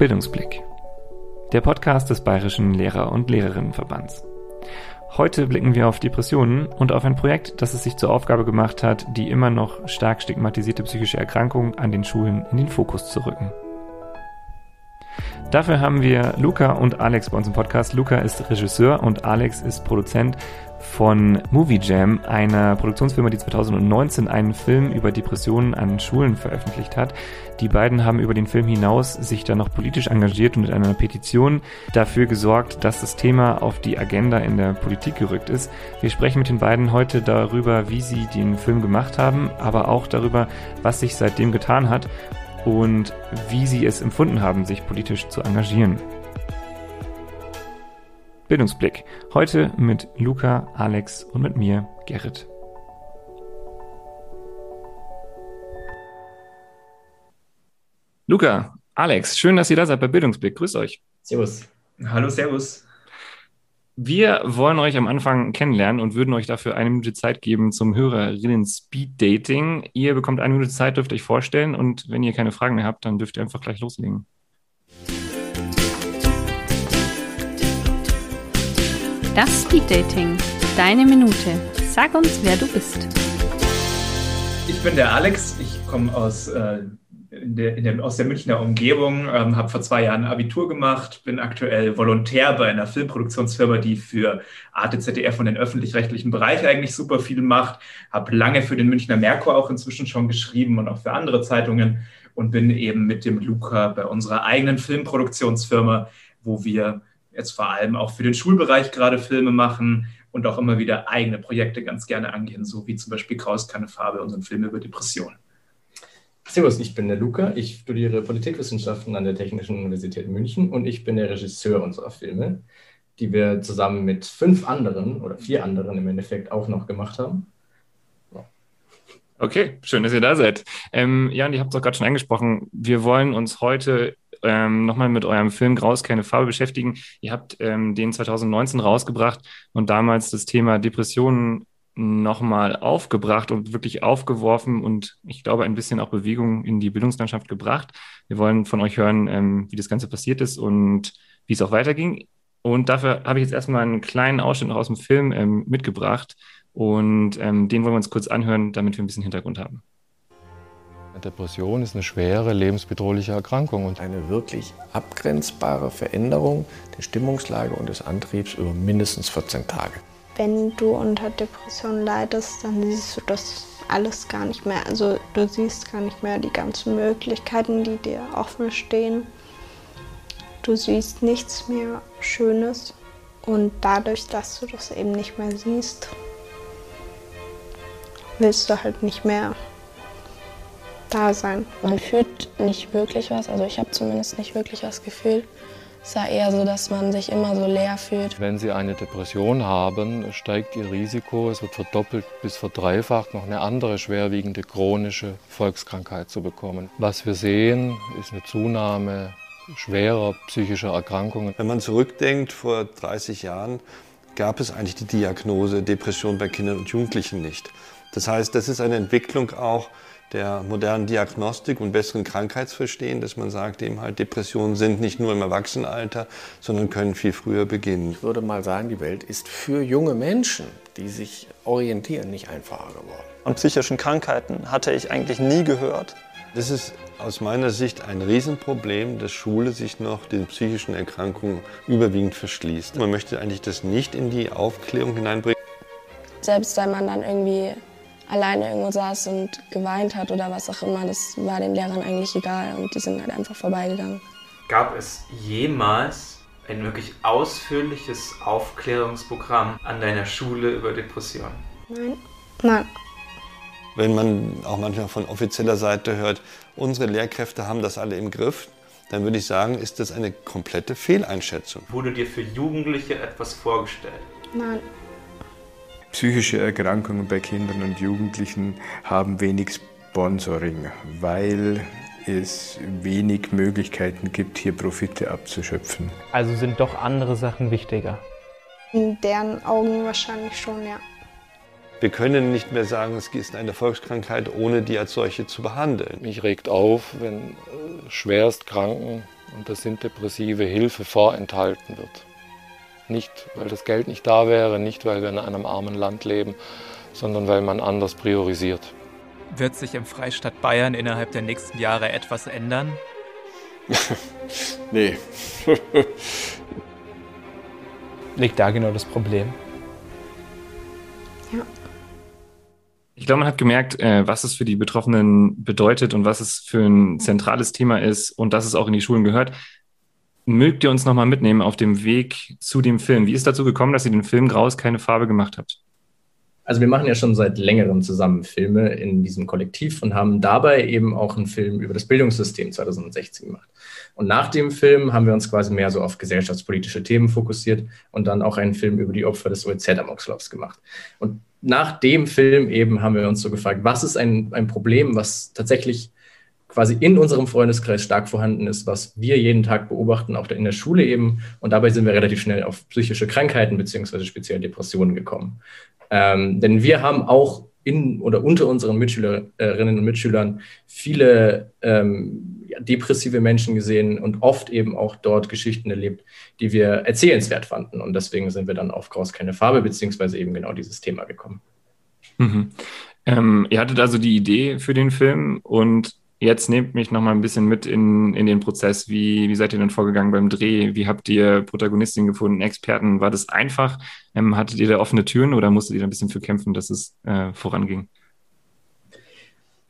Bildungsblick. Der Podcast des Bayerischen Lehrer- und Lehrerinnenverbands. Heute blicken wir auf Depressionen und auf ein Projekt, das es sich zur Aufgabe gemacht hat, die immer noch stark stigmatisierte psychische Erkrankung an den Schulen in den Fokus zu rücken. Dafür haben wir Luca und Alex bei uns im Podcast. Luca ist Regisseur und Alex ist Produzent von Movie Jam, einer Produktionsfirma, die 2019 einen Film über Depressionen an Schulen veröffentlicht hat. Die beiden haben über den Film hinaus sich dann noch politisch engagiert und mit einer Petition dafür gesorgt, dass das Thema auf die Agenda in der Politik gerückt ist. Wir sprechen mit den beiden heute darüber, wie sie den Film gemacht haben, aber auch darüber, was sich seitdem getan hat und wie sie es empfunden haben, sich politisch zu engagieren. Bildungsblick. Heute mit Luca, Alex und mit mir, Gerrit. Luca, Alex, schön, dass ihr da seid bei Bildungsblick. Grüßt euch. Servus. Hallo, Servus. Wir wollen euch am Anfang kennenlernen und würden euch dafür eine Minute Zeit geben zum Hörerinnen Speed Dating. Ihr bekommt eine Minute Zeit, dürft euch vorstellen und wenn ihr keine Fragen mehr habt, dann dürft ihr einfach gleich loslegen. Das Speed Dating. Deine Minute. Sag uns, wer du bist. Ich bin der Alex. Ich komme aus äh, der, aus der Münchner Umgebung, ähm, habe vor zwei Jahren Abitur gemacht, bin aktuell Volontär bei einer Filmproduktionsfirma, die für Arte, ZDF und den öffentlich-rechtlichen Bereich eigentlich super viel macht, habe lange für den Münchner Merkur auch inzwischen schon geschrieben und auch für andere Zeitungen und bin eben mit dem Luca bei unserer eigenen Filmproduktionsfirma, wo wir jetzt vor allem auch für den Schulbereich gerade Filme machen und auch immer wieder eigene Projekte ganz gerne angehen, so wie zum Beispiel Kraus keine Farbe, unseren Film über Depressionen. Servus, ich bin der Luca. Ich studiere Politikwissenschaften an der Technischen Universität München und ich bin der Regisseur unserer Filme, die wir zusammen mit fünf anderen oder vier anderen im Endeffekt auch noch gemacht haben. Okay, schön, dass ihr da seid. Ähm, Jan, ihr habt es auch gerade schon angesprochen. Wir wollen uns heute ähm, nochmal mit eurem Film Graus keine Farbe beschäftigen. Ihr habt ähm, den 2019 rausgebracht und damals das Thema Depressionen nochmal aufgebracht und wirklich aufgeworfen und ich glaube ein bisschen auch Bewegung in die Bildungslandschaft gebracht. Wir wollen von euch hören, ähm, wie das Ganze passiert ist und wie es auch weiterging. Und dafür habe ich jetzt erstmal einen kleinen Ausschnitt noch aus dem Film ähm, mitgebracht und ähm, den wollen wir uns kurz anhören, damit wir ein bisschen Hintergrund haben. Depression ist eine schwere, lebensbedrohliche Erkrankung und eine wirklich abgrenzbare Veränderung der Stimmungslage und des Antriebs über mindestens 14 Tage wenn du unter Depression leidest, dann siehst du das alles gar nicht mehr. Also du siehst gar nicht mehr die ganzen Möglichkeiten, die dir offen stehen. Du siehst nichts mehr Schönes und dadurch, dass du das eben nicht mehr siehst, willst du halt nicht mehr da sein. Man fühlt nicht wirklich was, also ich habe zumindest nicht wirklich was gefühlt. Es war eher so, dass man sich immer so leer fühlt. Wenn Sie eine Depression haben, steigt Ihr Risiko, es wird verdoppelt bis verdreifacht, noch eine andere schwerwiegende chronische Volkskrankheit zu bekommen. Was wir sehen, ist eine Zunahme schwerer psychischer Erkrankungen. Wenn man zurückdenkt, vor 30 Jahren gab es eigentlich die Diagnose Depression bei Kindern und Jugendlichen nicht. Das heißt, das ist eine Entwicklung auch, der modernen Diagnostik und besseren Krankheitsverstehen, dass man sagt, eben halt Depressionen sind nicht nur im Erwachsenenalter, sondern können viel früher beginnen. Ich würde mal sagen, die Welt ist für junge Menschen, die sich orientieren, nicht einfacher geworden. Von psychischen Krankheiten hatte ich eigentlich nie gehört. Das ist aus meiner Sicht ein Riesenproblem, dass Schule sich noch den psychischen Erkrankungen überwiegend verschließt. Man möchte eigentlich das nicht in die Aufklärung hineinbringen. Selbst wenn man dann irgendwie alleine irgendwo saß und geweint hat oder was auch immer, das war den Lehrern eigentlich egal und die sind halt einfach vorbeigegangen. Gab es jemals ein wirklich ausführliches Aufklärungsprogramm an deiner Schule über Depressionen? Nein. Nein. Wenn man auch manchmal von offizieller Seite hört, unsere Lehrkräfte haben das alle im Griff, dann würde ich sagen, ist das eine komplette Fehleinschätzung. Wurde dir für Jugendliche etwas vorgestellt? Nein. Psychische Erkrankungen bei Kindern und Jugendlichen haben wenig Sponsoring, weil es wenig Möglichkeiten gibt, hier Profite abzuschöpfen. Also sind doch andere Sachen wichtiger? In deren Augen wahrscheinlich schon, ja. Wir können nicht mehr sagen, es ist eine Volkskrankheit, ohne die als solche zu behandeln. Mich regt auf, wenn äh, schwerst Kranken und das sind depressive Hilfe vorenthalten wird. Nicht, weil das Geld nicht da wäre, nicht, weil wir in einem armen Land leben, sondern weil man anders priorisiert. Wird sich im Freistaat Bayern innerhalb der nächsten Jahre etwas ändern? nee. Liegt da genau das Problem? Ja. Ich glaube, man hat gemerkt, äh, was es für die Betroffenen bedeutet und was es für ein zentrales Thema ist und dass es auch in die Schulen gehört. Mögt ihr uns nochmal mitnehmen auf dem Weg zu dem Film? Wie ist dazu gekommen, dass ihr den Film Graus keine Farbe gemacht habt? Also wir machen ja schon seit längerem zusammen Filme in diesem Kollektiv und haben dabei eben auch einen Film über das Bildungssystem 2016 gemacht. Und nach dem Film haben wir uns quasi mehr so auf gesellschaftspolitische Themen fokussiert und dann auch einen Film über die Opfer des OEZ-Amokslaufs gemacht. Und nach dem Film eben haben wir uns so gefragt, was ist ein, ein Problem, was tatsächlich quasi in unserem Freundeskreis stark vorhanden ist, was wir jeden Tag beobachten, auch in der Schule eben. Und dabei sind wir relativ schnell auf psychische Krankheiten beziehungsweise speziell Depressionen gekommen. Ähm, denn wir haben auch in oder unter unseren Mitschülerinnen und Mitschülern viele ähm, ja, depressive Menschen gesehen und oft eben auch dort Geschichten erlebt, die wir erzählenswert fanden. Und deswegen sind wir dann auf Graus keine Farbe, beziehungsweise eben genau dieses Thema gekommen. Mhm. Ähm, ihr hattet also die Idee für den Film und Jetzt nehmt mich noch mal ein bisschen mit in, in den Prozess. Wie, wie seid ihr denn vorgegangen beim Dreh? Wie habt ihr Protagonistin gefunden, Experten? War das einfach? Ähm, hattet ihr da offene Türen oder musstet ihr da ein bisschen für kämpfen, dass es äh, voranging?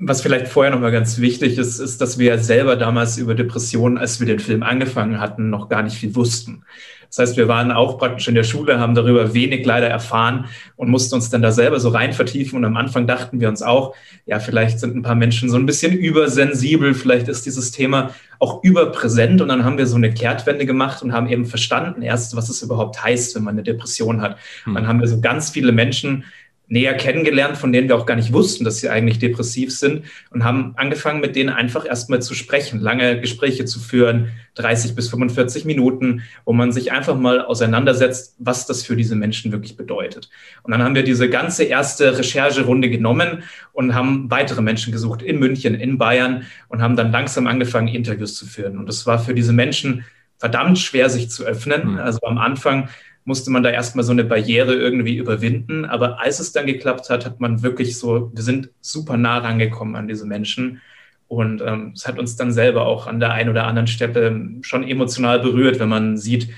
Was vielleicht vorher noch mal ganz wichtig ist, ist, dass wir selber damals über Depressionen, als wir den Film angefangen hatten, noch gar nicht viel wussten. Das heißt, wir waren auch praktisch in der Schule, haben darüber wenig leider erfahren und mussten uns dann da selber so rein vertiefen. Und am Anfang dachten wir uns auch, ja, vielleicht sind ein paar Menschen so ein bisschen übersensibel, vielleicht ist dieses Thema auch überpräsent. Und dann haben wir so eine Kehrtwende gemacht und haben eben verstanden erst, was es überhaupt heißt, wenn man eine Depression hat. Hm. Dann haben wir so ganz viele Menschen näher kennengelernt, von denen wir auch gar nicht wussten, dass sie eigentlich depressiv sind und haben angefangen, mit denen einfach erstmal zu sprechen, lange Gespräche zu führen, 30 bis 45 Minuten, wo man sich einfach mal auseinandersetzt, was das für diese Menschen wirklich bedeutet. Und dann haben wir diese ganze erste Rechercherunde genommen und haben weitere Menschen gesucht in München, in Bayern und haben dann langsam angefangen, Interviews zu führen. Und das war für diese Menschen verdammt schwer, sich zu öffnen. Mhm. Also am Anfang musste man da erstmal so eine Barriere irgendwie überwinden. Aber als es dann geklappt hat, hat man wirklich so, wir sind super nah rangekommen an diese Menschen. Und ähm, es hat uns dann selber auch an der einen oder anderen Stelle schon emotional berührt, wenn man sieht,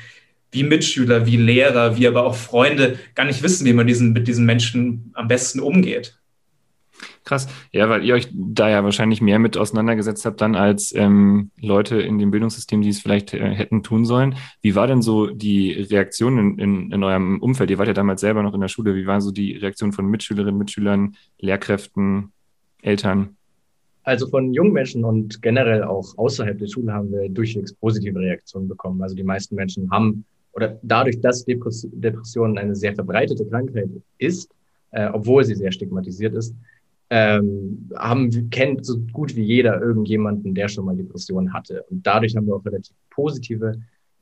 wie Mitschüler, wie Lehrer, wie aber auch Freunde gar nicht wissen, wie man diesen, mit diesen Menschen am besten umgeht. Krass. Ja, weil ihr euch da ja wahrscheinlich mehr mit auseinandergesetzt habt dann als ähm, Leute in dem Bildungssystem, die es vielleicht äh, hätten tun sollen. Wie war denn so die Reaktion in, in, in, eurem Umfeld? Ihr wart ja damals selber noch in der Schule. Wie war so die Reaktion von Mitschülerinnen, Mitschülern, Lehrkräften, Eltern? Also von jungen Menschen und generell auch außerhalb der Schule haben wir durchwegs positive Reaktionen bekommen. Also die meisten Menschen haben, oder dadurch, dass Depression eine sehr verbreitete Krankheit ist, äh, obwohl sie sehr stigmatisiert ist, ähm, haben, kennt so gut wie jeder irgendjemanden, der schon mal Depressionen hatte. Und dadurch haben wir auch relativ positive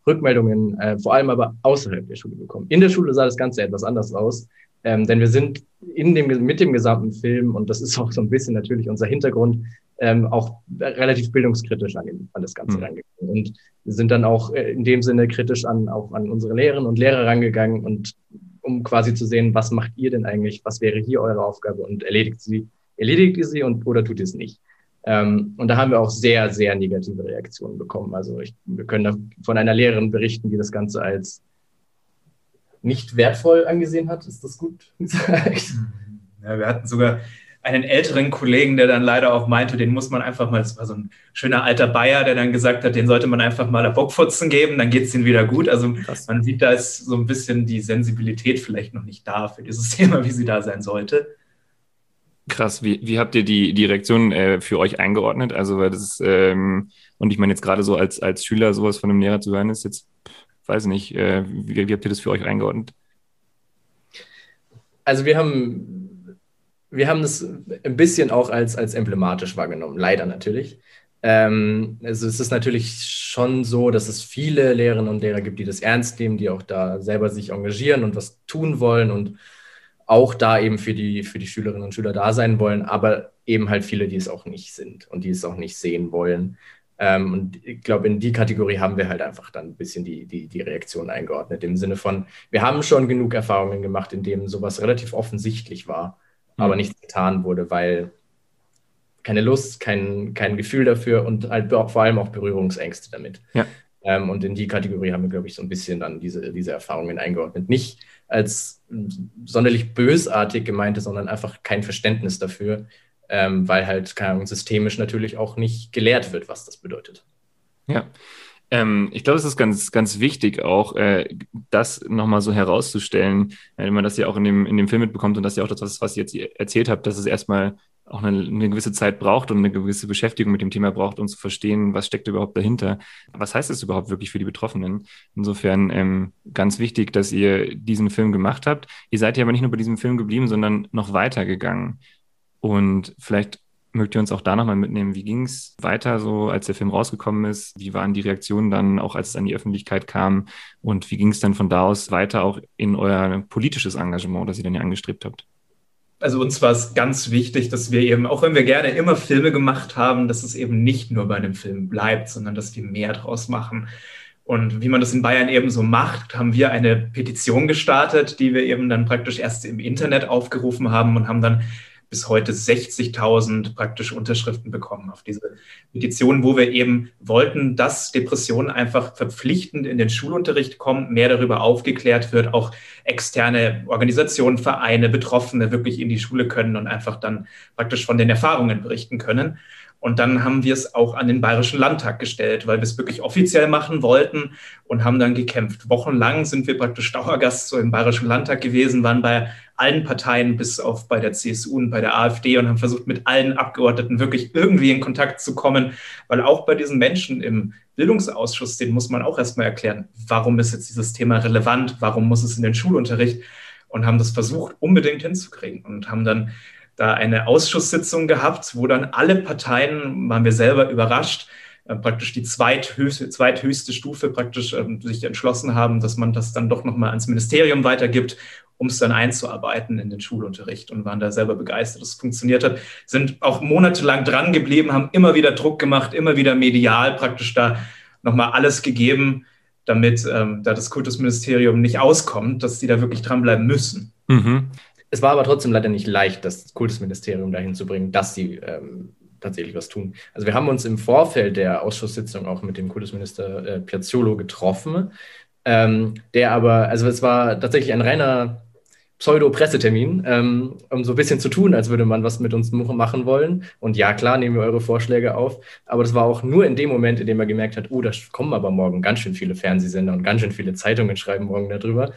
Rückmeldungen, äh, vor allem aber außerhalb der Schule bekommen. In der Schule sah das Ganze etwas anders aus, ähm, denn wir sind in dem, mit dem gesamten Film, und das ist auch so ein bisschen natürlich unser Hintergrund, ähm, auch relativ bildungskritisch an, an das Ganze mhm. rangegangen. Und wir sind dann auch äh, in dem Sinne kritisch an, auch an unsere Lehrerinnen und Lehrer rangegangen und um quasi zu sehen, was macht ihr denn eigentlich, was wäre hier eure Aufgabe und erledigt sie erledigt ihr sie und, oder tut ihr es nicht? Ähm, und da haben wir auch sehr, sehr negative Reaktionen bekommen. Also ich, wir können da von einer Lehrerin berichten, die das Ganze als nicht wertvoll angesehen hat. Ist das gut gesagt? Ja, wir hatten sogar einen älteren Kollegen, der dann leider auch meinte, den muss man einfach mal, das war so ein schöner alter Bayer, der dann gesagt hat, den sollte man einfach mal der Bockfutzen geben, dann geht es ihnen wieder gut. Also Krass. man sieht, da ist so ein bisschen die Sensibilität vielleicht noch nicht da für dieses Thema, wie sie da sein sollte. Krass, wie, wie habt ihr die, die Reaktion äh, für euch eingeordnet? Also, weil das ist, ähm, und ich meine jetzt gerade so als, als Schüler sowas von einem Lehrer zu hören, ist jetzt, weiß nicht, äh, wie, wie habt ihr das für euch eingeordnet? Also wir haben, wir haben das ein bisschen auch als, als emblematisch wahrgenommen, leider natürlich. Ähm, also es ist natürlich schon so, dass es viele Lehrerinnen und Lehrer gibt, die das ernst nehmen, die auch da selber sich engagieren und was tun wollen und auch da eben für die, für die Schülerinnen und Schüler da sein wollen, aber eben halt viele, die es auch nicht sind und die es auch nicht sehen wollen. Ähm, und ich glaube, in die Kategorie haben wir halt einfach dann ein bisschen die, die, die Reaktion eingeordnet, im Sinne von, wir haben schon genug Erfahrungen gemacht, in denen sowas relativ offensichtlich war, mhm. aber nichts getan wurde, weil keine Lust, kein, kein Gefühl dafür und halt vor allem auch Berührungsängste damit. Ja. Ähm, und in die Kategorie haben wir, glaube ich, so ein bisschen dann diese, diese Erfahrungen eingeordnet. Nicht als sonderlich bösartig gemeinte, sondern einfach kein Verständnis dafür, ähm, weil halt keine Ahnung, systemisch natürlich auch nicht gelehrt wird, was das bedeutet. Ja. Ähm, ich glaube, es ist ganz, ganz wichtig auch, äh, das nochmal so herauszustellen, wenn man das ja auch in dem, in dem Film mitbekommt und das ja auch das, was ich jetzt erzählt habe, dass es erstmal auch eine, eine, gewisse Zeit braucht und eine gewisse Beschäftigung mit dem Thema braucht, um zu verstehen, was steckt überhaupt dahinter. Was heißt das überhaupt wirklich für die Betroffenen? Insofern ähm, ganz wichtig, dass ihr diesen Film gemacht habt. Ihr seid ja aber nicht nur bei diesem Film geblieben, sondern noch weitergegangen. Und vielleicht mögt ihr uns auch da nochmal mitnehmen, wie ging es weiter so, als der Film rausgekommen ist? Wie waren die Reaktionen dann, auch als es an die Öffentlichkeit kam? Und wie ging es dann von da aus weiter auch in euer politisches Engagement, das ihr dann ja angestrebt habt? Also uns war es ganz wichtig, dass wir eben, auch wenn wir gerne immer Filme gemacht haben, dass es eben nicht nur bei einem Film bleibt, sondern dass wir mehr draus machen. Und wie man das in Bayern eben so macht, haben wir eine Petition gestartet, die wir eben dann praktisch erst im Internet aufgerufen haben und haben dann bis heute 60.000 praktisch Unterschriften bekommen auf diese Petition, wo wir eben wollten, dass Depressionen einfach verpflichtend in den Schulunterricht kommen, mehr darüber aufgeklärt wird, auch externe Organisationen, Vereine, Betroffene wirklich in die Schule können und einfach dann praktisch von den Erfahrungen berichten können. Und dann haben wir es auch an den Bayerischen Landtag gestellt, weil wir es wirklich offiziell machen wollten und haben dann gekämpft. Wochenlang sind wir praktisch Dauergast so im Bayerischen Landtag gewesen, waren bei allen Parteien bis auf bei der CSU und bei der AfD und haben versucht, mit allen Abgeordneten wirklich irgendwie in Kontakt zu kommen, weil auch bei diesen Menschen im Bildungsausschuss, den muss man auch erstmal erklären, warum ist jetzt dieses Thema relevant, warum muss es in den Schulunterricht? Und haben das versucht, unbedingt hinzukriegen und haben dann da eine Ausschusssitzung gehabt, wo dann alle Parteien, waren wir selber überrascht, äh, praktisch die zweithöchste, zweithöchste Stufe praktisch äh, sich entschlossen haben, dass man das dann doch nochmal ans Ministerium weitergibt, um es dann einzuarbeiten in den Schulunterricht und waren da selber begeistert, dass es funktioniert hat, sind auch monatelang dran geblieben, haben immer wieder Druck gemacht, immer wieder medial praktisch da nochmal alles gegeben, damit ähm, da das Kultusministerium nicht auskommt, dass die da wirklich dranbleiben müssen. Mhm. Es war aber trotzdem leider nicht leicht, das Kultusministerium dahin zu bringen, dass sie ähm, tatsächlich was tun. Also wir haben uns im Vorfeld der Ausschusssitzung auch mit dem Kultusminister äh, Piazzolo getroffen, ähm, der aber, also es war tatsächlich ein reiner Pseudo-Pressetermin, ähm, um so ein bisschen zu tun, als würde man was mit uns machen wollen. Und ja, klar, nehmen wir eure Vorschläge auf. Aber das war auch nur in dem Moment, in dem er gemerkt hat, oh, da kommen aber morgen ganz schön viele Fernsehsender und ganz schön viele Zeitungen schreiben morgen darüber.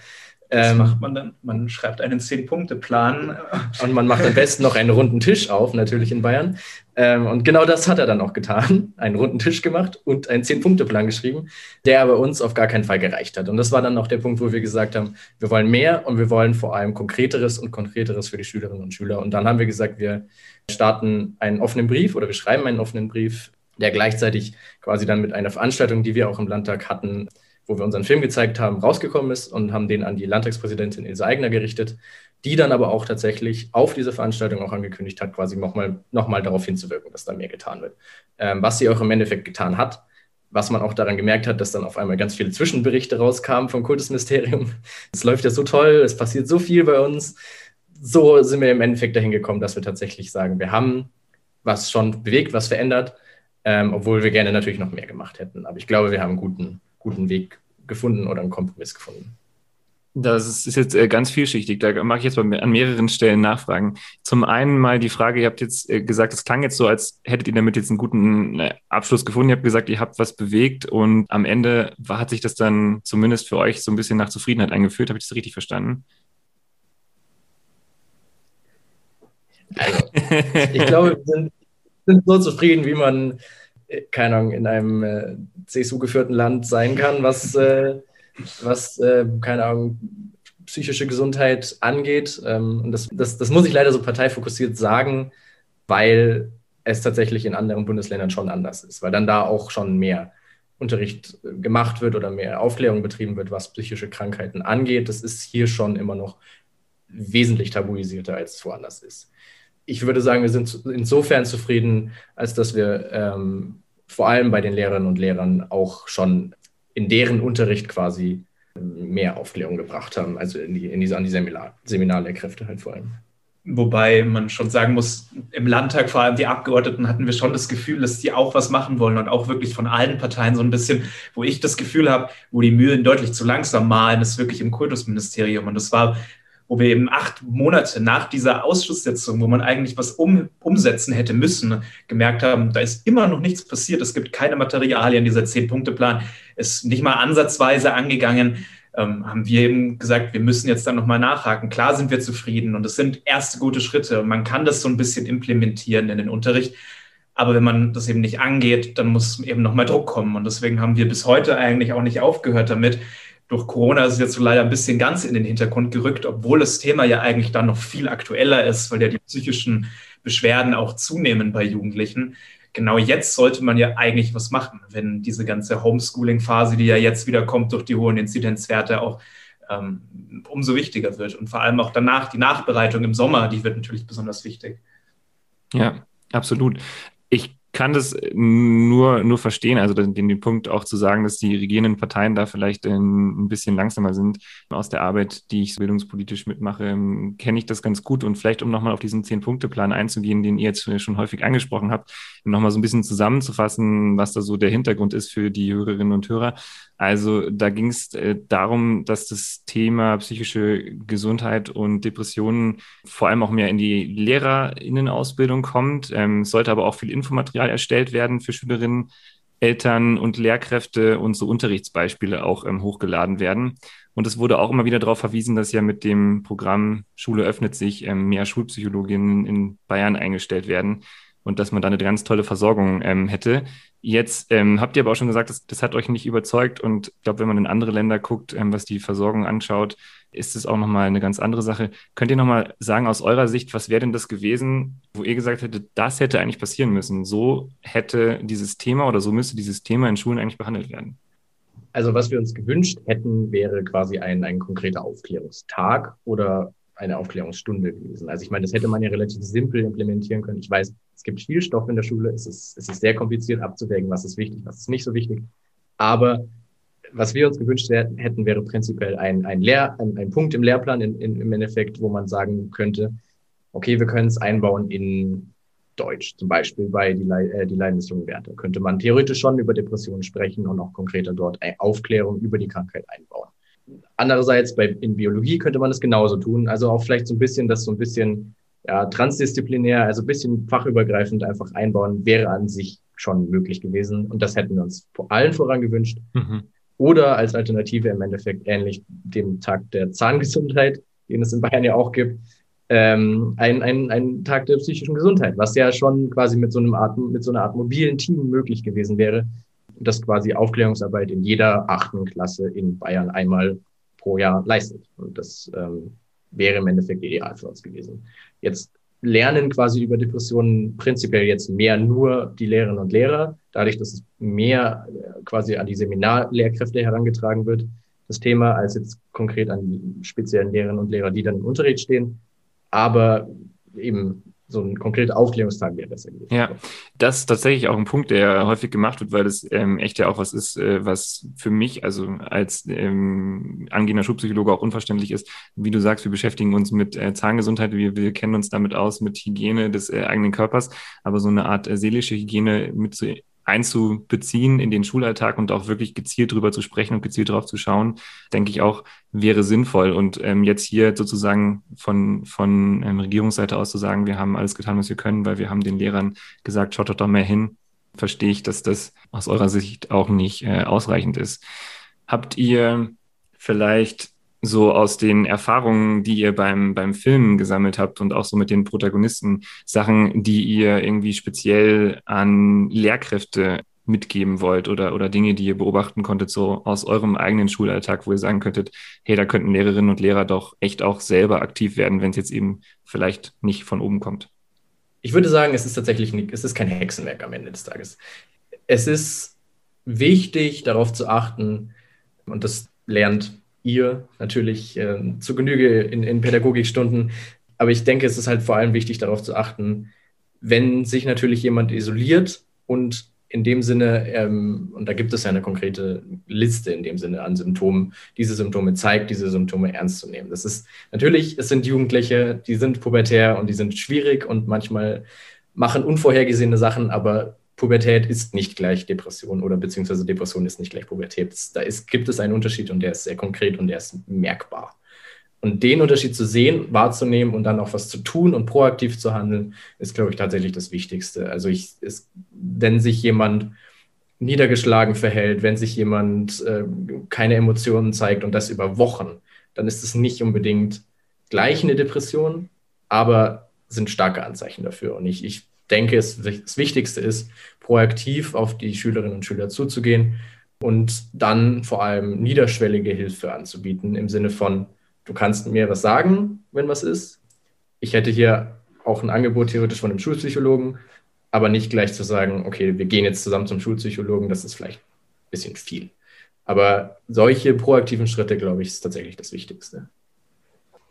Was ähm, macht man dann? Man schreibt einen Zehn-Punkte-Plan. Und man macht am besten noch einen runden Tisch auf, natürlich in Bayern. Ähm, und genau das hat er dann auch getan. Einen runden Tisch gemacht und einen Zehn-Punkte-Plan geschrieben, der aber uns auf gar keinen Fall gereicht hat. Und das war dann auch der Punkt, wo wir gesagt haben, wir wollen mehr und wir wollen vor allem Konkreteres und Konkreteres für die Schülerinnen und Schüler. Und dann haben wir gesagt, wir starten einen offenen Brief oder wir schreiben einen offenen Brief, der gleichzeitig quasi dann mit einer Veranstaltung, die wir auch im Landtag hatten, wo wir unseren Film gezeigt haben, rausgekommen ist und haben den an die Landtagspräsidentin Ilse Aigner gerichtet, die dann aber auch tatsächlich auf diese Veranstaltung auch angekündigt hat, quasi nochmal noch mal darauf hinzuwirken, dass da mehr getan wird. Ähm, was sie auch im Endeffekt getan hat, was man auch daran gemerkt hat, dass dann auf einmal ganz viele Zwischenberichte rauskamen vom Kultusministerium. Es läuft ja so toll, es passiert so viel bei uns. So sind wir im Endeffekt dahin gekommen, dass wir tatsächlich sagen, wir haben was schon bewegt, was verändert, ähm, obwohl wir gerne natürlich noch mehr gemacht hätten. Aber ich glaube, wir haben einen guten, guten Weg gefunden oder einen Kompromiss gefunden. Das ist jetzt äh, ganz vielschichtig. Da mag ich jetzt an mehreren Stellen nachfragen. Zum einen mal die Frage, ihr habt jetzt äh, gesagt, es klang jetzt so, als hättet ihr damit jetzt einen guten äh, Abschluss gefunden. Ihr habt gesagt, ihr habt was bewegt und am Ende hat sich das dann zumindest für euch so ein bisschen nach Zufriedenheit eingeführt. Habe ich das richtig verstanden? Ich glaube, wir sind, sind so zufrieden, wie man keine Ahnung, in einem äh, CSU-geführten Land sein kann, was, äh, was äh, keine Ahnung, psychische Gesundheit angeht. Ähm, und das, das, das muss ich leider so parteifokussiert sagen, weil es tatsächlich in anderen Bundesländern schon anders ist, weil dann da auch schon mehr Unterricht äh, gemacht wird oder mehr Aufklärung betrieben wird, was psychische Krankheiten angeht. Das ist hier schon immer noch wesentlich tabuisierter, als es woanders ist. Ich würde sagen, wir sind insofern zufrieden, als dass wir ähm, vor allem bei den Lehrerinnen und Lehrern auch schon in deren Unterricht quasi mehr Aufklärung gebracht haben, also in die, in diese, an die Seminar, Seminarlehrkräfte halt vor allem. Wobei man schon sagen muss, im Landtag, vor allem die Abgeordneten, hatten wir schon das Gefühl, dass die auch was machen wollen und auch wirklich von allen Parteien so ein bisschen, wo ich das Gefühl habe, wo die Mühlen deutlich zu langsam malen, ist wirklich im Kultusministerium. Und das war, wo wir eben acht Monate nach dieser Ausschusssitzung, wo man eigentlich was um, umsetzen hätte müssen, gemerkt haben, da ist immer noch nichts passiert. Es gibt keine Materialien. Dieser Zehn-Punkte-Plan ist nicht mal ansatzweise angegangen ähm, haben wir eben gesagt, wir müssen jetzt dann nochmal nachhaken. Klar sind wir zufrieden und es sind erste gute Schritte man kann das so ein bisschen implementieren in den Unterricht. Aber wenn man das eben nicht angeht, dann muss eben nochmal Druck kommen. Und deswegen haben wir bis heute eigentlich auch nicht aufgehört damit. Durch Corona ist es jetzt so leider ein bisschen ganz in den Hintergrund gerückt, obwohl das Thema ja eigentlich dann noch viel aktueller ist, weil ja die psychischen Beschwerden auch zunehmen bei Jugendlichen genau jetzt sollte man ja eigentlich was machen, wenn diese ganze Homeschooling-Phase, die ja jetzt wieder kommt durch die hohen Inzidenzwerte, auch ähm, umso wichtiger wird. Und vor allem auch danach, die Nachbereitung im Sommer, die wird natürlich besonders wichtig. Ja, absolut. Ich kann das nur, nur verstehen, also den, den Punkt auch zu sagen, dass die regierenden Parteien da vielleicht ein, ein bisschen langsamer sind. Aus der Arbeit, die ich bildungspolitisch mitmache, ähm, kenne ich das ganz gut. Und vielleicht, um nochmal auf diesen Zehn-Punkte-Plan einzugehen, den ihr jetzt schon häufig angesprochen habt, nochmal so ein bisschen zusammenzufassen, was da so der Hintergrund ist für die Hörerinnen und Hörer. Also da ging es äh, darum, dass das Thema psychische Gesundheit und Depressionen vor allem auch mehr in die Lehrerinnenausbildung kommt. Ähm, sollte aber auch viel Infomaterial erstellt werden für Schülerinnen, Eltern und Lehrkräfte und so Unterrichtsbeispiele auch ähm, hochgeladen werden. Und es wurde auch immer wieder darauf verwiesen, dass ja mit dem Programm Schule öffnet sich ähm, mehr Schulpsychologinnen in Bayern eingestellt werden und dass man da eine ganz tolle Versorgung ähm, hätte. Jetzt ähm, habt ihr aber auch schon gesagt, das, das hat euch nicht überzeugt und ich glaube, wenn man in andere Länder guckt, ähm, was die Versorgung anschaut, ist es auch nochmal eine ganz andere Sache. Könnt ihr nochmal sagen, aus eurer Sicht, was wäre denn das gewesen, wo ihr gesagt hättet, das hätte eigentlich passieren müssen? So hätte dieses Thema oder so müsste dieses Thema in Schulen eigentlich behandelt werden? Also was wir uns gewünscht hätten, wäre quasi ein, ein konkreter Aufklärungstag oder eine Aufklärungsstunde gewesen. Also ich meine, das hätte man ja relativ simpel implementieren können. Ich weiß, es gibt viel Stoff in der Schule. Es ist, es ist sehr kompliziert abzuwägen, was ist wichtig, was ist nicht so wichtig. Aber was wir uns gewünscht hätten, wäre prinzipiell ein, ein, Lehr-, ein, ein Punkt im Lehrplan in, in, im Endeffekt, wo man sagen könnte, okay, wir können es einbauen in Deutsch, zum Beispiel bei die, äh, die leidensjungen Werte. Könnte man theoretisch schon über Depressionen sprechen und auch konkreter dort Aufklärung über die Krankheit einbauen. Andererseits bei, in Biologie könnte man es genauso tun. Also auch vielleicht so ein bisschen, das so ein bisschen ja, transdisziplinär, also ein bisschen fachübergreifend einfach einbauen, wäre an sich schon möglich gewesen. Und das hätten wir uns vor allen voran gewünscht. Mhm. Oder als Alternative im Endeffekt ähnlich dem Tag der Zahngesundheit, den es in Bayern ja auch gibt, ähm, ein, ein, ein Tag der psychischen Gesundheit, was ja schon quasi mit so einem Art, mit so einer Art mobilen Team möglich gewesen wäre, das quasi Aufklärungsarbeit in jeder achten Klasse in Bayern einmal pro Jahr leistet. Und das ähm, wäre im Endeffekt ideal für uns gewesen. Jetzt lernen quasi über Depressionen prinzipiell jetzt mehr nur die Lehrerinnen und Lehrer, dadurch, dass es mehr äh, quasi an die Seminarlehrkräfte herangetragen wird, das Thema, als jetzt konkret an die speziellen Lehrerinnen und Lehrer, die dann im Unterricht stehen. Aber eben so ein konkreter Aufklärungstag wäre besser gewesen. Ja, das ist tatsächlich auch ein Punkt, der häufig gemacht wird, weil das ähm, echt ja auch was ist, äh, was für mich, also als ähm, angehender Schulpsychologe auch unverständlich ist. Wie du sagst, wir beschäftigen uns mit äh, Zahngesundheit, wir, wir kennen uns damit aus, mit Hygiene des äh, eigenen Körpers, aber so eine Art äh, seelische Hygiene mit zu einzubeziehen in den Schulalltag und auch wirklich gezielt drüber zu sprechen und gezielt drauf zu schauen, denke ich auch, wäre sinnvoll. Und ähm, jetzt hier sozusagen von, von ähm, Regierungsseite aus zu sagen, wir haben alles getan, was wir können, weil wir haben den Lehrern gesagt, schaut doch doch mehr hin, verstehe ich, dass das aus eurer Sicht auch nicht äh, ausreichend ist. Habt ihr vielleicht so aus den Erfahrungen, die ihr beim, beim Filmen gesammelt habt und auch so mit den Protagonisten, Sachen, die ihr irgendwie speziell an Lehrkräfte mitgeben wollt oder, oder Dinge, die ihr beobachten konntet, so aus eurem eigenen Schulalltag, wo ihr sagen könntet, hey, da könnten Lehrerinnen und Lehrer doch echt auch selber aktiv werden, wenn es jetzt eben vielleicht nicht von oben kommt? Ich würde sagen, es ist tatsächlich nicht, es ist kein Hexenwerk am Ende des Tages. Es ist wichtig, darauf zu achten, und das lernt ihr natürlich äh, zu Genüge in, in Pädagogikstunden. Aber ich denke, es ist halt vor allem wichtig, darauf zu achten, wenn sich natürlich jemand isoliert und in dem Sinne, ähm, und da gibt es ja eine konkrete Liste in dem Sinne an Symptomen, diese Symptome zeigt, diese Symptome ernst zu nehmen. Das ist natürlich, es sind Jugendliche, die sind pubertär und die sind schwierig und manchmal machen unvorhergesehene Sachen, aber Pubertät ist nicht gleich Depression oder beziehungsweise Depression ist nicht gleich Pubertät. Da ist, gibt es einen Unterschied und der ist sehr konkret und der ist merkbar. Und den Unterschied zu sehen, wahrzunehmen und dann auch was zu tun und proaktiv zu handeln, ist, glaube ich, tatsächlich das Wichtigste. Also ich, ist, wenn sich jemand niedergeschlagen verhält, wenn sich jemand äh, keine Emotionen zeigt und das über Wochen, dann ist es nicht unbedingt gleich eine Depression, aber sind starke Anzeichen dafür. Und ich, ich denke, es, das Wichtigste ist, proaktiv auf die Schülerinnen und Schüler zuzugehen und dann vor allem niederschwellige Hilfe anzubieten im Sinne von, du kannst mir was sagen, wenn was ist. Ich hätte hier auch ein Angebot theoretisch von einem Schulpsychologen, aber nicht gleich zu sagen, okay, wir gehen jetzt zusammen zum Schulpsychologen, das ist vielleicht ein bisschen viel. Aber solche proaktiven Schritte, glaube ich, ist tatsächlich das Wichtigste.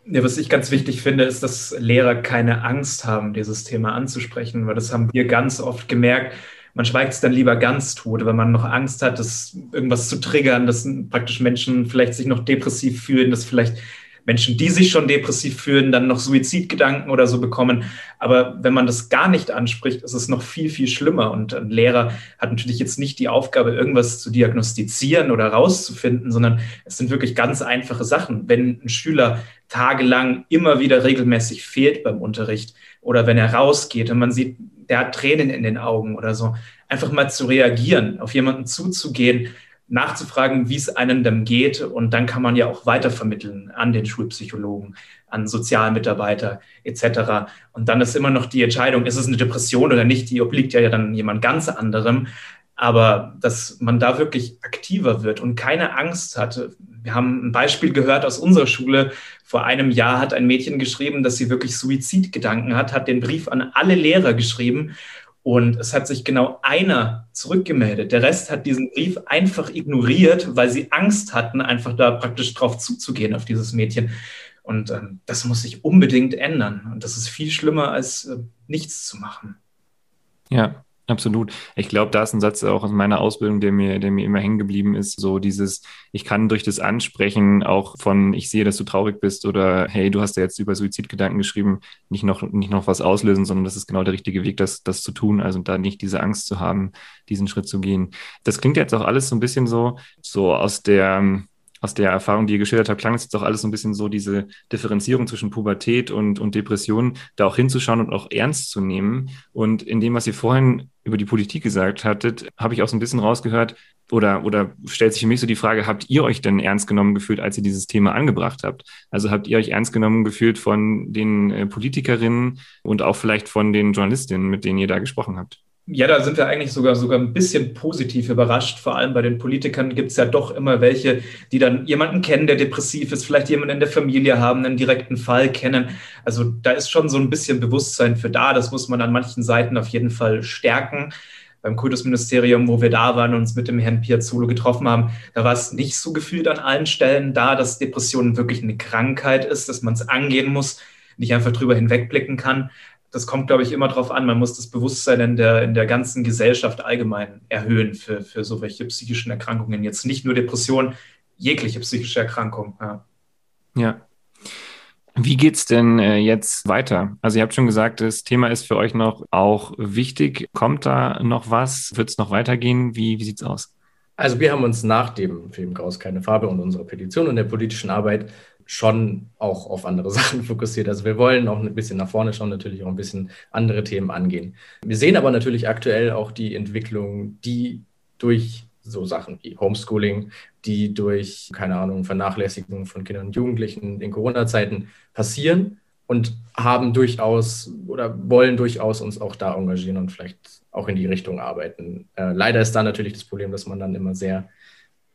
Ja, was ich ganz wichtig finde, ist, dass Lehrer keine Angst haben, dieses Thema anzusprechen, weil das haben wir ganz oft gemerkt. Man schweigt es dann lieber ganz tot, wenn man noch Angst hat, das irgendwas zu triggern, dass praktisch Menschen vielleicht sich noch depressiv fühlen, dass vielleicht Menschen, die sich schon depressiv fühlen, dann noch Suizidgedanken oder so bekommen. Aber wenn man das gar nicht anspricht, ist es noch viel, viel schlimmer. Und ein Lehrer hat natürlich jetzt nicht die Aufgabe, irgendwas zu diagnostizieren oder rauszufinden, sondern es sind wirklich ganz einfache Sachen. Wenn ein Schüler tagelang immer wieder regelmäßig fehlt beim Unterricht oder wenn er rausgeht und man sieht, der hat Tränen in den Augen oder so, einfach mal zu reagieren, auf jemanden zuzugehen, nachzufragen, wie es einem dann geht. Und dann kann man ja auch weitervermitteln an den Schulpsychologen, an Sozialmitarbeiter etc. Und dann ist immer noch die Entscheidung, ist es eine Depression oder nicht, die obliegt ja dann jemand ganz anderem. Aber dass man da wirklich aktiver wird und keine Angst hat. Wir haben ein Beispiel gehört aus unserer Schule. Vor einem Jahr hat ein Mädchen geschrieben, dass sie wirklich Suizidgedanken hat, hat den Brief an alle Lehrer geschrieben und es hat sich genau einer zurückgemeldet. Der Rest hat diesen Brief einfach ignoriert, weil sie Angst hatten, einfach da praktisch drauf zuzugehen auf dieses Mädchen. Und ähm, das muss sich unbedingt ändern. Und das ist viel schlimmer, als äh, nichts zu machen. Ja, Absolut. Ich glaube, da ist ein Satz auch aus meiner Ausbildung, der mir, der mir immer hängen geblieben ist. So dieses, ich kann durch das Ansprechen auch von, ich sehe, dass du traurig bist oder hey, du hast ja jetzt über Suizidgedanken geschrieben, nicht noch, nicht noch was auslösen, sondern das ist genau der richtige Weg, das, das zu tun. Also da nicht diese Angst zu haben, diesen Schritt zu gehen. Das klingt jetzt auch alles so ein bisschen so, so aus der, aus der Erfahrung, die ihr geschildert habt, klang es jetzt auch alles so ein bisschen so, diese Differenzierung zwischen Pubertät und, und Depression, da auch hinzuschauen und auch ernst zu nehmen. Und in dem, was ihr vorhin über die Politik gesagt hattet, habe ich auch so ein bisschen rausgehört, oder, oder stellt sich für mich so die Frage, habt ihr euch denn ernst genommen gefühlt, als ihr dieses Thema angebracht habt? Also habt ihr euch ernst genommen gefühlt von den äh, Politikerinnen und auch vielleicht von den Journalistinnen, mit denen ihr da gesprochen habt? Ja, da sind wir eigentlich sogar, sogar ein bisschen positiv überrascht. Vor allem bei den Politikern gibt es ja doch immer welche, die dann jemanden kennen, der depressiv ist, vielleicht jemanden in der Familie haben, einen direkten Fall kennen. Also da ist schon so ein bisschen Bewusstsein für da. Das muss man an manchen Seiten auf jeden Fall stärken. Beim Kultusministerium, wo wir da waren und uns mit dem Herrn Piazzolo getroffen haben, da war es nicht so gefühlt an allen Stellen da, dass Depression wirklich eine Krankheit ist, dass man es angehen muss, nicht einfach drüber hinwegblicken kann das kommt, glaube ich, immer darauf an. Man muss das Bewusstsein in der, in der ganzen Gesellschaft allgemein erhöhen für, für so welche psychischen Erkrankungen. Jetzt nicht nur Depression, jegliche psychische Erkrankung. Ja. ja. Wie geht's denn äh, jetzt weiter? Also ihr habt schon gesagt, das Thema ist für euch noch auch wichtig. Kommt da noch was? Wird es noch weitergehen? Wie, wie sieht's aus? Also wir haben uns nach dem Film Graus keine Farbe und unserer Petition und der politischen Arbeit schon auch auf andere Sachen fokussiert. Also wir wollen auch ein bisschen nach vorne schauen, natürlich auch ein bisschen andere Themen angehen. Wir sehen aber natürlich aktuell auch die Entwicklung, die durch so Sachen wie Homeschooling, die durch, keine Ahnung, Vernachlässigung von Kindern und Jugendlichen in Corona-Zeiten passieren und haben durchaus oder wollen durchaus uns auch da engagieren und vielleicht auch in die Richtung arbeiten. Äh, leider ist da natürlich das Problem, dass man dann immer sehr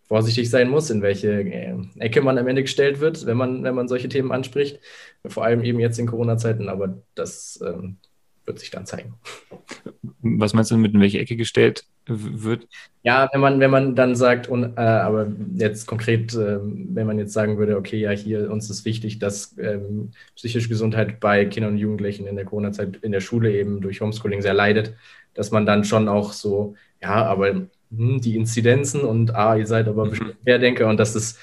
vorsichtig sein muss, in welche äh, Ecke man am Ende gestellt wird, wenn man, wenn man solche Themen anspricht. Vor allem eben jetzt in Corona-Zeiten, aber das ähm, wird sich dann zeigen. Was meinst du mit in welche Ecke gestellt wird? Ja, wenn man, wenn man dann sagt, und, äh, aber jetzt konkret, äh, wenn man jetzt sagen würde, okay, ja, hier uns ist wichtig, dass ähm, psychische Gesundheit bei Kindern und Jugendlichen in der Corona-Zeit in der Schule eben durch Homeschooling sehr leidet, dass man dann schon auch so ja, aber hm, die Inzidenzen und ah, ihr seid aber bestimmt Querdenker und das ist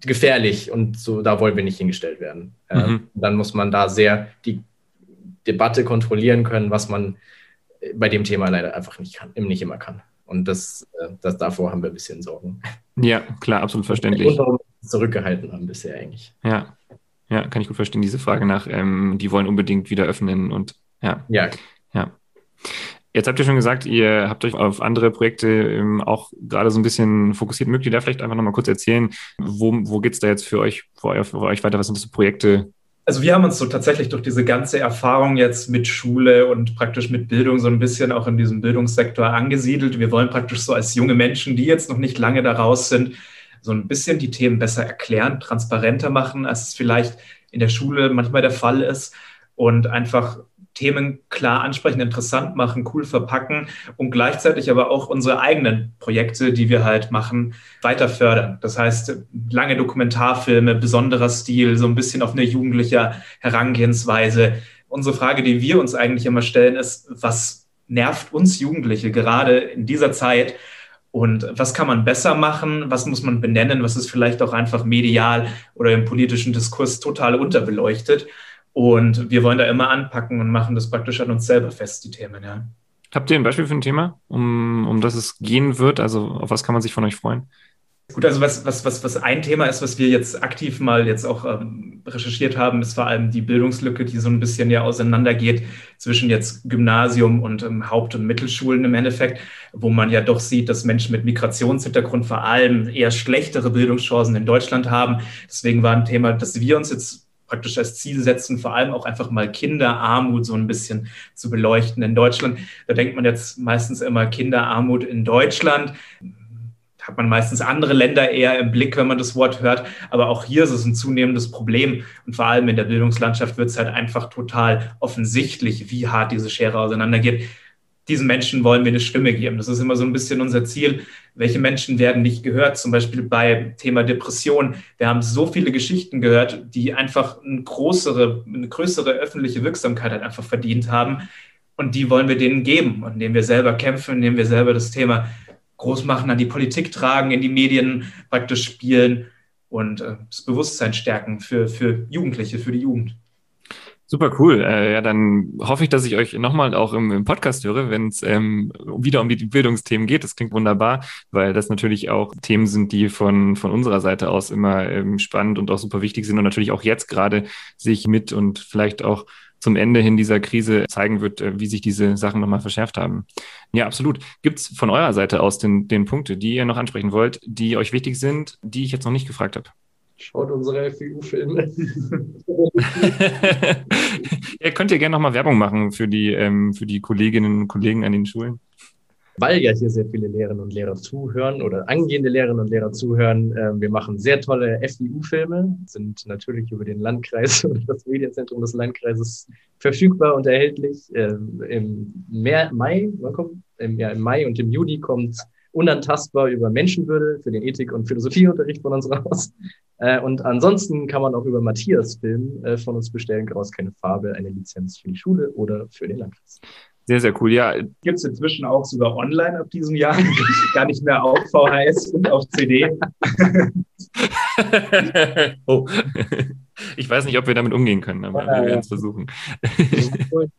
gefährlich und so, da wollen wir nicht hingestellt werden. Ähm, Mhm. dann muss man da sehr die Debatte kontrollieren können, was man äh, bei dem Thema leider einfach nicht kann, nicht immer kann. Und das, äh, das davor haben wir ein bisschen Sorgen. Ja, klar, absolut verständlich. Und zurückgehalten haben bisher eigentlich. Ja, ja, kann ich gut verstehen, diese Frage nach, ähm, die wollen unbedingt wieder öffnen und ja. Ja. Ja. Jetzt habt ihr schon gesagt, ihr habt euch auf andere Projekte ähm, auch gerade so ein bisschen fokussiert. Mögt ihr da vielleicht einfach nochmal kurz erzählen, wo, wo geht es da jetzt für euch, für, euch, für euch weiter? Was sind das für Projekte? Also wir haben uns so tatsächlich durch diese ganze Erfahrung jetzt mit Schule und praktisch mit Bildung so ein bisschen auch in diesem Bildungssektor angesiedelt. Wir wollen praktisch so als junge Menschen, die jetzt noch nicht lange da raus sind, so ein bisschen die Themen besser erklären, transparenter machen, als es vielleicht in der Schule manchmal der Fall ist und einfach Themen klar ansprechen, interessant machen, cool verpacken und gleichzeitig aber auch unsere eigenen Projekte, die wir halt machen, weiter fördern. Das heißt, lange Dokumentarfilme, besonderer Stil, so ein bisschen auf eine jugendliche Herangehensweise. Unsere Frage, die wir uns eigentlich immer stellen, ist, was nervt uns Jugendliche gerade in dieser Zeit? Und was kann man besser machen? Was muss man benennen? Was ist vielleicht auch einfach medial oder im politischen Diskurs total unterbeleuchtet? Und wir wollen da immer anpacken und machen das praktisch an uns selber fest, die Themen, ja. Habt ihr ein Beispiel für ein Thema, um, um das es gehen wird? Also auf was kann man sich von euch freuen? Gut, also was, was, was, was ein Thema ist, was wir jetzt aktiv mal jetzt auch ähm, recherchiert haben, ist vor allem die Bildungslücke, die so ein bisschen ja auseinandergeht zwischen jetzt Gymnasium und ähm, Haupt- und Mittelschulen im Endeffekt, wo man ja doch sieht, dass Menschen mit Migrationshintergrund vor allem eher schlechtere Bildungschancen in Deutschland haben. Deswegen war ein Thema, dass wir uns jetzt praktisch als Ziel setzen, vor allem auch einfach mal Kinderarmut so ein bisschen zu beleuchten in Deutschland. Da denkt man jetzt meistens immer Kinderarmut in Deutschland hat man meistens andere Länder eher im Blick, wenn man das Wort hört. Aber auch hier ist es ein zunehmendes Problem. Und vor allem in der Bildungslandschaft wird es halt einfach total offensichtlich, wie hart diese Schere auseinandergeht. Diesen Menschen wollen wir eine Stimme geben. Das ist immer so ein bisschen unser Ziel. Welche Menschen werden nicht gehört? Zum Beispiel bei Thema Depression. Wir haben so viele Geschichten gehört, die einfach eine größere, eine größere öffentliche Wirksamkeit halt einfach verdient haben. Und die wollen wir denen geben, indem wir selber kämpfen, indem wir selber das Thema groß machen, an die Politik tragen, in die Medien praktisch spielen und äh, das Bewusstsein stärken für, für Jugendliche, für die Jugend. Super cool. Äh, ja, dann hoffe ich, dass ich euch nochmal auch im, im Podcast höre, wenn es ähm, wieder um die Bildungsthemen geht. Das klingt wunderbar, weil das natürlich auch Themen sind, die von, von unserer Seite aus immer ähm, spannend und auch super wichtig sind und natürlich auch jetzt gerade sich mit und vielleicht auch zum Ende hin dieser Krise zeigen wird, äh, wie sich diese Sachen nochmal verschärft haben. Ja, absolut. Gibt es von eurer Seite aus den, den Punkte, die ihr noch ansprechen wollt, die euch wichtig sind, die ich jetzt noch nicht gefragt habe? Schaut unsere FIU-Filme. ja, könnt ihr gerne nochmal Werbung machen für die, ähm, für die Kolleginnen und Kollegen an den Schulen? Weil ja hier sehr viele Lehrerinnen und Lehrer zuhören oder angehende Lehrerinnen und Lehrer zuhören. Äh, wir machen sehr tolle FIU-Filme, sind natürlich über den Landkreis oder das Medienzentrum des Landkreises verfügbar und erhältlich. Ähm, Im Mai, wann kommt? Im, ja, Im Mai und im Juli kommt unantastbar über Menschenwürde für den Ethik- und Philosophieunterricht von uns raus. Äh, und ansonsten kann man auch über Matthias Film äh, von uns bestellen, Graus keine Farbe, eine Lizenz für die Schule oder für den Landkreis. Sehr, sehr cool. Ja. Gibt es inzwischen auch sogar online ab diesem Jahr, gar nicht mehr auf VHS und auf CD. oh. Ich weiß nicht, ob wir damit umgehen können, aber ja, wir werden es versuchen.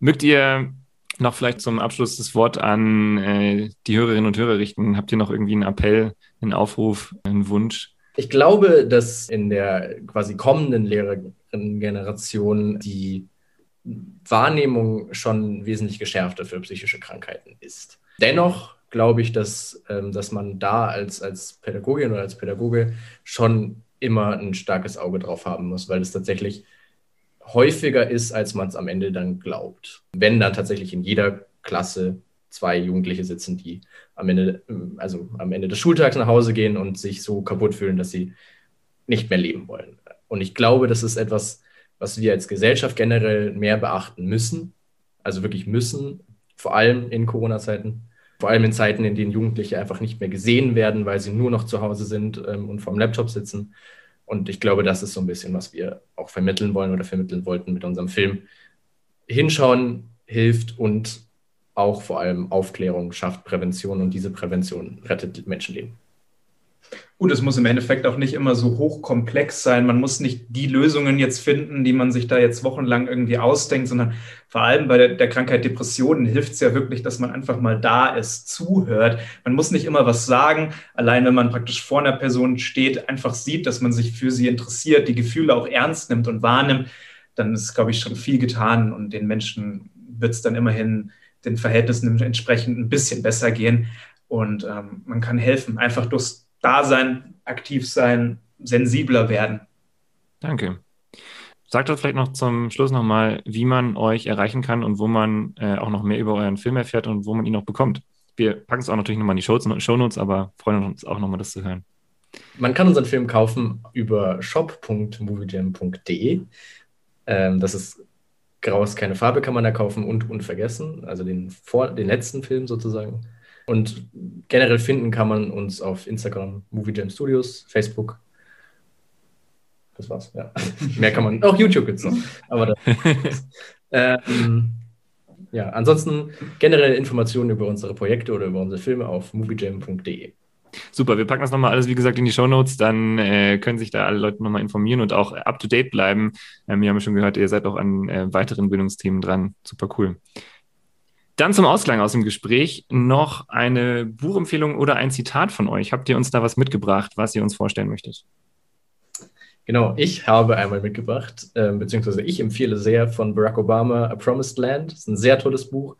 Mögt ihr noch vielleicht zum Abschluss das Wort an äh, die Hörerinnen und Hörer richten? Habt ihr noch irgendwie einen Appell, einen Aufruf, einen Wunsch? Ich glaube, dass in der quasi kommenden Lehrerinnengeneration die Wahrnehmung schon wesentlich geschärfter für psychische Krankheiten ist. Dennoch glaube ich, dass, ähm, dass man da als, als Pädagogin oder als Pädagoge schon immer ein starkes Auge drauf haben muss, weil es tatsächlich häufiger ist, als man es am Ende dann glaubt. Wenn dann tatsächlich in jeder Klasse zwei Jugendliche sitzen, die am Ende, also am Ende des Schultags nach Hause gehen und sich so kaputt fühlen, dass sie nicht mehr leben wollen. Und ich glaube, das ist etwas, was wir als Gesellschaft generell mehr beachten müssen. Also wirklich müssen, vor allem in Corona-Zeiten. Vor allem in Zeiten, in denen Jugendliche einfach nicht mehr gesehen werden, weil sie nur noch zu Hause sind ähm, und vorm Laptop sitzen. Und ich glaube, das ist so ein bisschen, was wir auch vermitteln wollen oder vermitteln wollten mit unserem Film. Hinschauen hilft und auch vor allem Aufklärung schafft Prävention und diese Prävention rettet Menschenleben. Gut, es muss im Endeffekt auch nicht immer so hochkomplex sein. Man muss nicht die Lösungen jetzt finden, die man sich da jetzt wochenlang irgendwie ausdenkt, sondern vor allem bei der, der Krankheit Depressionen hilft es ja wirklich, dass man einfach mal da ist, zuhört. Man muss nicht immer was sagen. Allein wenn man praktisch vor einer Person steht, einfach sieht, dass man sich für sie interessiert, die Gefühle auch ernst nimmt und wahrnimmt, dann ist, glaube ich, schon viel getan und den Menschen wird es dann immerhin den Verhältnissen entsprechend ein bisschen besser gehen. Und ähm, man kann helfen, einfach durchs da sein, aktiv sein, sensibler werden. Danke. Sagt doch vielleicht noch zum Schluss nochmal, wie man euch erreichen kann und wo man äh, auch noch mehr über euren Film erfährt und wo man ihn auch bekommt. Wir packen es auch natürlich nochmal in die Shownotes, aber freuen uns auch nochmal, das zu hören. Man kann unseren Film kaufen über shop.moviejam.de. Ähm, das ist Graus keine Farbe kann man da kaufen und Unvergessen, also den, vor, den letzten Film sozusagen. Und generell finden kann man uns auf Instagram, Movie Jam Studios, Facebook. Das war's, ja. Mehr kann man. Auch YouTube gibt's noch. Aber das, ähm, ja, ansonsten generelle Informationen über unsere Projekte oder über unsere Filme auf moviejam.de. Super, wir packen das nochmal alles, wie gesagt, in die Show Notes. Dann äh, können sich da alle Leute nochmal informieren und auch up to date bleiben. Ähm, wir haben ja schon gehört, ihr seid auch an äh, weiteren Bildungsthemen dran. Super cool. Dann zum Ausklang aus dem Gespräch noch eine Buchempfehlung oder ein Zitat von euch. Habt ihr uns da was mitgebracht, was ihr uns vorstellen möchtet? Genau, ich habe einmal mitgebracht, äh, beziehungsweise ich empfehle sehr von Barack Obama A Promised Land. Das ist ein sehr tolles Buch.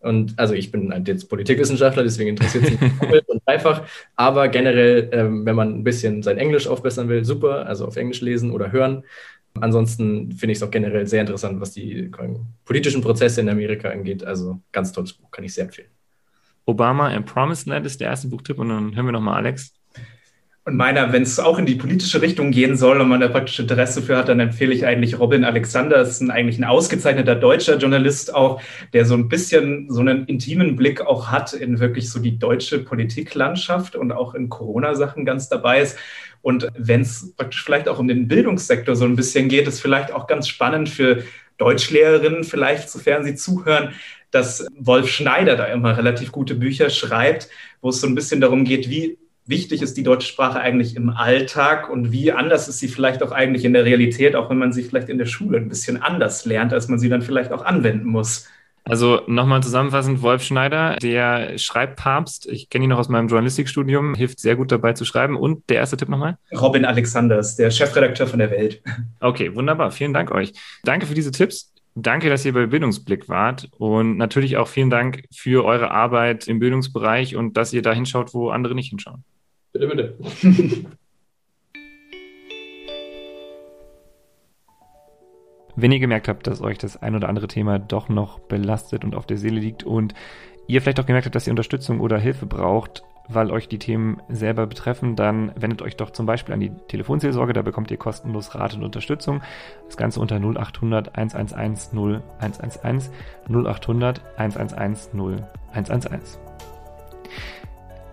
Und also ich bin jetzt Politikwissenschaftler, deswegen interessiert es mich doppelt und dreifach. Aber generell, ähm, wenn man ein bisschen sein Englisch aufbessern will, super. Also auf Englisch lesen oder hören. Ansonsten finde ich es auch generell sehr interessant, was die politischen Prozesse in Amerika angeht. Also ganz tolles Buch, kann ich sehr empfehlen. Obama and Promised Land ist der erste Buchtipp und dann hören wir nochmal Alex. Und meiner, wenn es auch in die politische Richtung gehen soll und man da praktisch Interesse für hat, dann empfehle ich eigentlich Robin Alexander. Das ist ein, eigentlich ein ausgezeichneter deutscher Journalist auch, der so ein bisschen so einen intimen Blick auch hat in wirklich so die deutsche Politiklandschaft und auch in Corona-Sachen ganz dabei ist. Und wenn es praktisch vielleicht auch um den Bildungssektor so ein bisschen geht, ist vielleicht auch ganz spannend für Deutschlehrerinnen, vielleicht, sofern sie zuhören, dass Wolf Schneider da immer relativ gute Bücher schreibt, wo es so ein bisschen darum geht, wie wichtig ist die deutsche Sprache eigentlich im Alltag und wie anders ist sie vielleicht auch eigentlich in der Realität, auch wenn man sie vielleicht in der Schule ein bisschen anders lernt, als man sie dann vielleicht auch anwenden muss. Also nochmal zusammenfassend, Wolf Schneider, der Schreibpapst, ich kenne ihn noch aus meinem Journalistikstudium, hilft sehr gut dabei zu schreiben. Und der erste Tipp nochmal? Robin Alexanders, der Chefredakteur von der Welt. Okay, wunderbar. Vielen Dank euch. Danke für diese Tipps. Danke, dass ihr bei Bildungsblick wart und natürlich auch vielen Dank für eure Arbeit im Bildungsbereich und dass ihr da hinschaut, wo andere nicht hinschauen. Bitte, bitte. Wenn ihr gemerkt habt, dass euch das ein oder andere Thema doch noch belastet und auf der Seele liegt und ihr vielleicht auch gemerkt habt, dass ihr Unterstützung oder Hilfe braucht, weil euch die Themen selber betreffen, dann wendet euch doch zum Beispiel an die Telefonseelsorge, da bekommt ihr kostenlos Rat und Unterstützung. Das Ganze unter 0800 111 0111 0800 111 0111.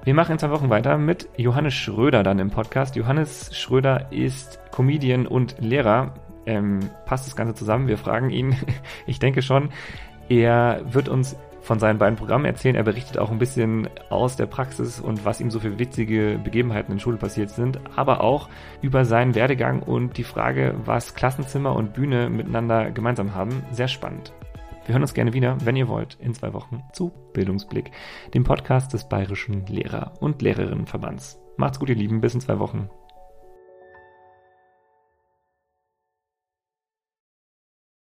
Wir machen in zwei Wochen weiter mit Johannes Schröder dann im Podcast. Johannes Schröder ist Comedian und Lehrer ähm, passt das Ganze zusammen? Wir fragen ihn. ich denke schon. Er wird uns von seinen beiden Programmen erzählen. Er berichtet auch ein bisschen aus der Praxis und was ihm so für witzige Begebenheiten in Schule passiert sind, aber auch über seinen Werdegang und die Frage, was Klassenzimmer und Bühne miteinander gemeinsam haben. Sehr spannend. Wir hören uns gerne wieder, wenn ihr wollt, in zwei Wochen zu Bildungsblick, dem Podcast des Bayerischen Lehrer- und Lehrerinnenverbands. Macht's gut, ihr Lieben, bis in zwei Wochen.